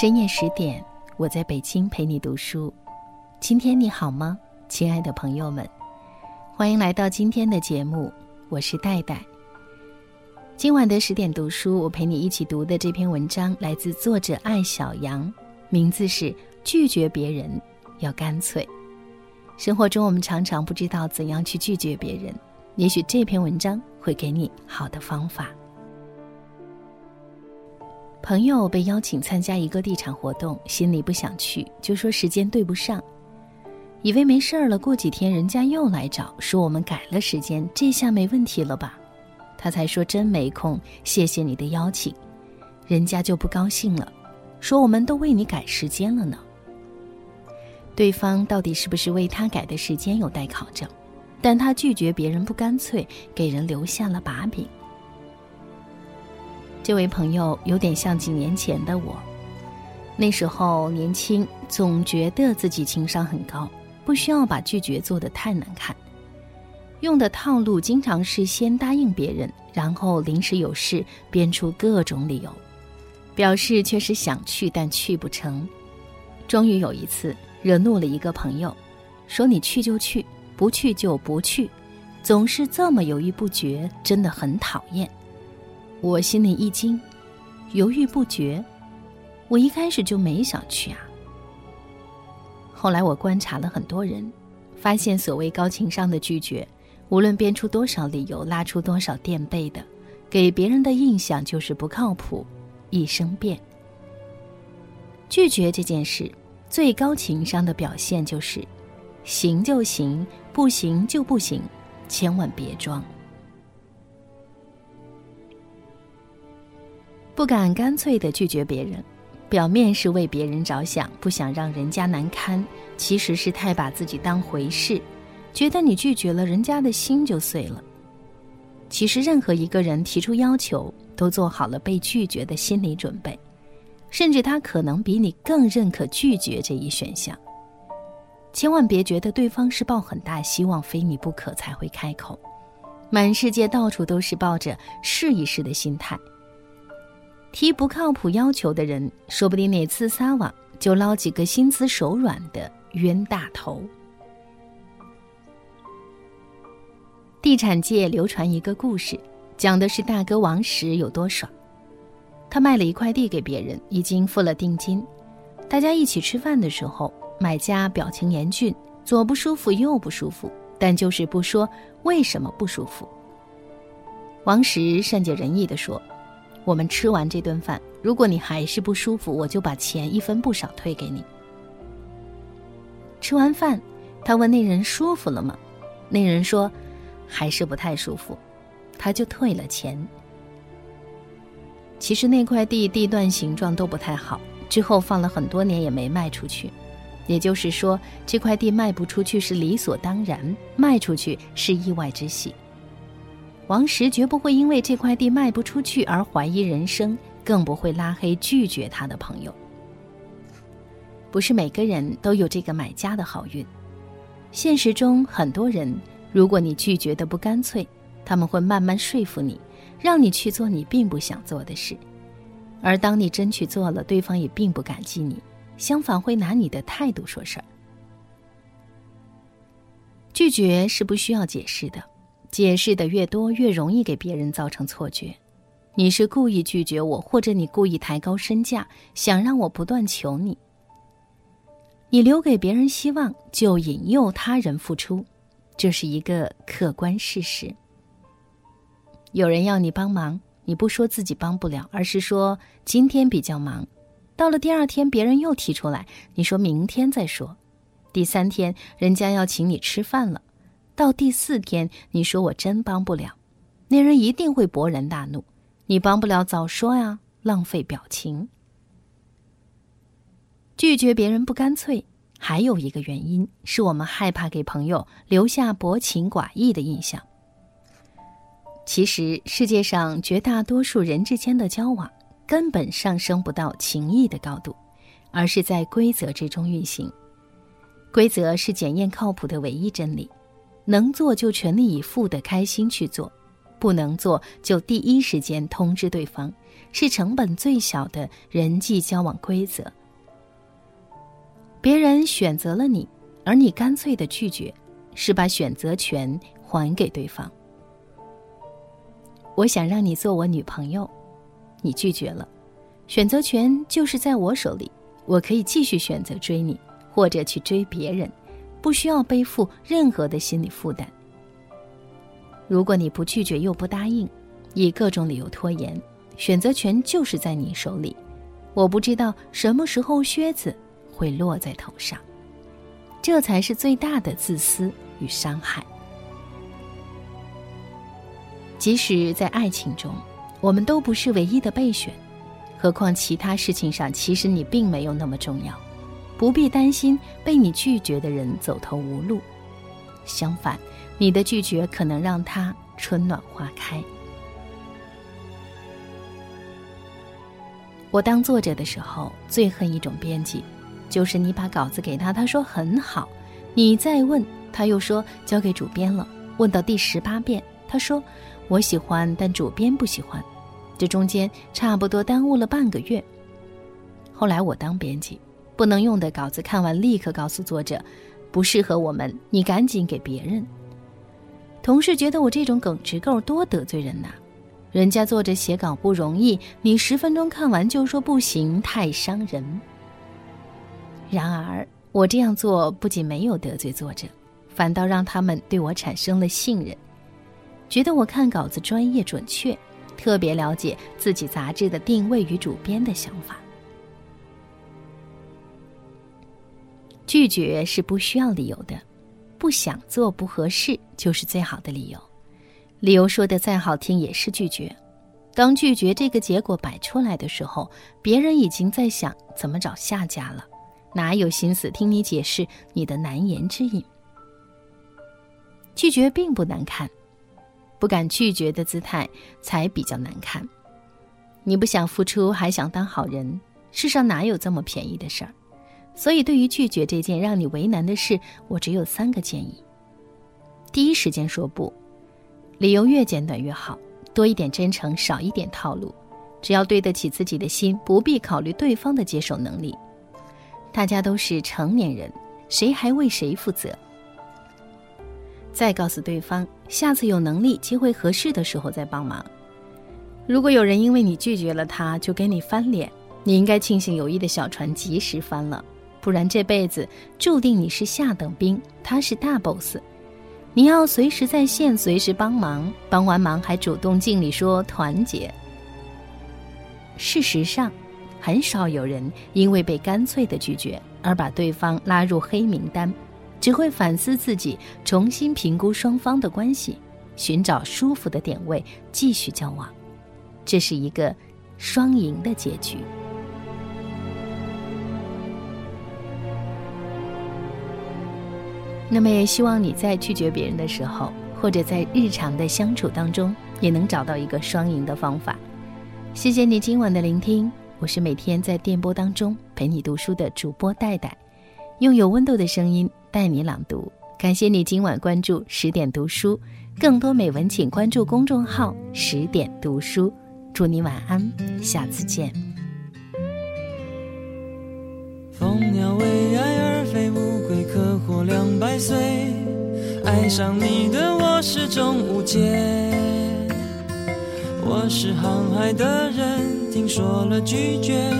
深夜十点，我在北京陪你读书。今天你好吗，亲爱的朋友们？欢迎来到今天的节目，我是戴戴。今晚的十点读书，我陪你一起读的这篇文章来自作者艾小羊，名字是《拒绝别人要干脆》。生活中，我们常常不知道怎样去拒绝别人，也许这篇文章会给你好的方法。朋友被邀请参加一个地产活动，心里不想去，就说时间对不上。以为没事儿了，过几天人家又来找，说我们改了时间，这下没问题了吧？他才说真没空，谢谢你的邀请。人家就不高兴了，说我们都为你改时间了呢。对方到底是不是为他改的时间有待考证，但他拒绝别人不干脆，给人留下了把柄。这位朋友有点像几年前的我，那时候年轻，总觉得自己情商很高，不需要把拒绝做得太难看。用的套路经常是先答应别人，然后临时有事编出各种理由，表示确实想去但去不成。终于有一次惹怒了一个朋友，说你去就去，不去就不去，总是这么犹豫不决，真的很讨厌。我心里一惊，犹豫不决。我一开始就没想去啊。后来我观察了很多人，发现所谓高情商的拒绝，无论编出多少理由，拉出多少垫背的，给别人的印象就是不靠谱，一生变。拒绝这件事，最高情商的表现就是，行就行，不行就不行，千万别装。不敢干脆的拒绝别人，表面是为别人着想，不想让人家难堪，其实是太把自己当回事，觉得你拒绝了人家的心就碎了。其实任何一个人提出要求，都做好了被拒绝的心理准备，甚至他可能比你更认可拒绝这一选项。千万别觉得对方是抱很大希望，非你不可才会开口，满世界到处都是抱着试一试的心态。提不靠谱要求的人，说不定哪次撒网就捞几个心慈手软的冤大头。地产界流传一个故事，讲的是大哥王石有多爽。他卖了一块地给别人，已经付了定金。大家一起吃饭的时候，买家表情严峻，左不舒服右不舒服，但就是不说为什么不舒服。王石善解人意地说。我们吃完这顿饭，如果你还是不舒服，我就把钱一分不少退给你。吃完饭，他问那人舒服了吗？那人说还是不太舒服，他就退了钱。其实那块地地段形状都不太好，之后放了很多年也没卖出去，也就是说这块地卖不出去是理所当然，卖出去是意外之喜。王石绝不会因为这块地卖不出去而怀疑人生，更不会拉黑拒绝他的朋友。不是每个人都有这个买家的好运。现实中，很多人，如果你拒绝的不干脆，他们会慢慢说服你，让你去做你并不想做的事。而当你真去做了，对方也并不感激你，相反会拿你的态度说事儿。拒绝是不需要解释的。解释的越多，越容易给别人造成错觉。你是故意拒绝我，或者你故意抬高身价，想让我不断求你。你留给别人希望，就引诱他人付出，这是一个客观事实。有人要你帮忙，你不说自己帮不了，而是说今天比较忙。到了第二天，别人又提出来，你说明天再说。第三天，人家要请你吃饭了。到第四天，你说我真帮不了，那人一定会勃然大怒。你帮不了，早说呀，浪费表情。拒绝别人不干脆，还有一个原因是我们害怕给朋友留下薄情寡义的印象。其实世界上绝大多数人之间的交往，根本上升不到情谊的高度，而是在规则之中运行。规则是检验靠谱的唯一真理。能做就全力以赴的开心去做，不能做就第一时间通知对方，是成本最小的人际交往规则。别人选择了你，而你干脆的拒绝，是把选择权还给对方。我想让你做我女朋友，你拒绝了，选择权就是在我手里，我可以继续选择追你，或者去追别人，不需要背负任何的心理负担。如果你不拒绝又不答应，以各种理由拖延，选择权就是在你手里。我不知道什么时候靴子会落在头上，这才是最大的自私与伤害。即使在爱情中，我们都不是唯一的备选，何况其他事情上，其实你并没有那么重要，不必担心被你拒绝的人走投无路。相反。你的拒绝可能让他春暖花开。我当作者的时候，最恨一种编辑，就是你把稿子给他，他说很好，你再问，他又说交给主编了。问到第十八遍，他说我喜欢，但主编不喜欢。这中间差不多耽误了半个月。后来我当编辑，不能用的稿子看完立刻告诉作者，不适合我们，你赶紧给别人。同事觉得我这种耿直够多得罪人呐，人家作者写稿不容易，你十分钟看完就说不行，太伤人。然而我这样做不仅没有得罪作者，反倒让他们对我产生了信任，觉得我看稿子专业准确，特别了解自己杂志的定位与主编的想法。拒绝是不需要理由的。不想做不合适，就是最好的理由。理由说的再好听，也是拒绝。当拒绝这个结果摆出来的时候，别人已经在想怎么找下家了，哪有心思听你解释你的难言之隐？拒绝并不难看，不敢拒绝的姿态才比较难看。你不想付出，还想当好人，世上哪有这么便宜的事儿？所以，对于拒绝这件让你为难的事，我只有三个建议：第一时间说不，理由越简短越好，多一点真诚，少一点套路，只要对得起自己的心，不必考虑对方的接受能力。大家都是成年人，谁还为谁负责？再告诉对方，下次有能力、机会合适的时候再帮忙。如果有人因为你拒绝了他，就给你翻脸，你应该庆幸友谊的小船及时翻了。不然这辈子注定你是下等兵，他是大 boss。你要随时在线，随时帮忙，帮完忙还主动敬礼说团结。事实上，很少有人因为被干脆的拒绝而把对方拉入黑名单，只会反思自己，重新评估双方的关系，寻找舒服的点位继续交往。这是一个双赢的结局。那么也希望你在拒绝别人的时候，或者在日常的相处当中，也能找到一个双赢的方法。谢谢你今晚的聆听，我是每天在电波当中陪你读书的主播戴戴，用有温度的声音带你朗读。感谢你今晚关注十点读书，更多美文请关注公众号十点读书。祝你晚安，下次见。两百岁。爱上你的我始终无解。我是航海的人，听说了拒绝，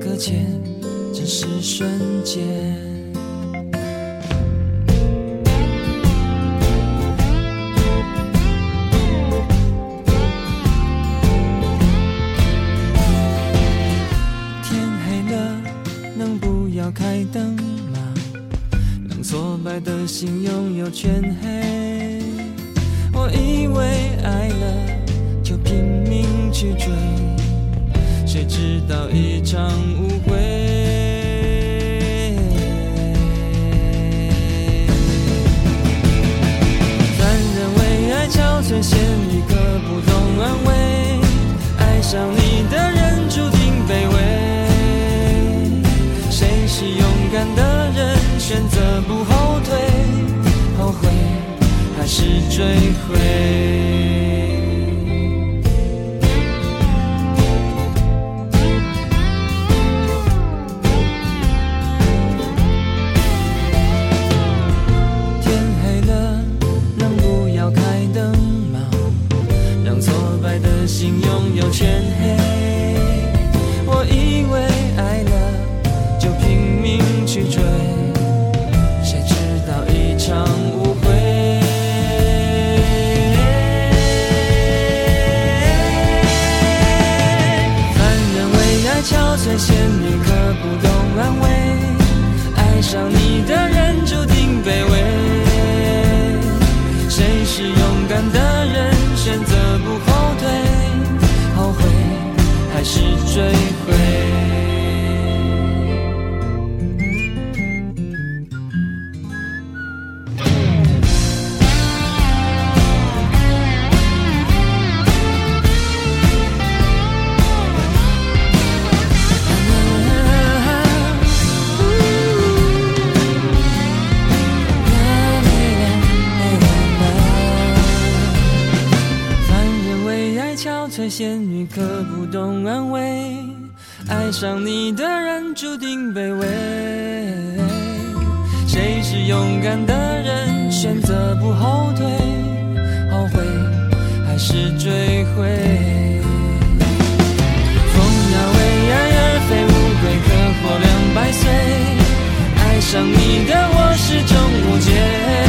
搁浅只是瞬间。拥有全黑，我以为爱了就拼命去追，谁知道一场误会。凡人为爱憔悴，陷一个不懂安慰，爱上你的人是追悔？陷一刻不懂安慰。爱上你的人注定卑微。谁是勇敢的人，选择不后退？后悔还是追悔？爱上你的人注定卑微。谁是勇敢的人，选择不后退？后悔还是追悔？蜂鸟为爱而飞，乌龟可活两百岁。爱上你的我始终无解。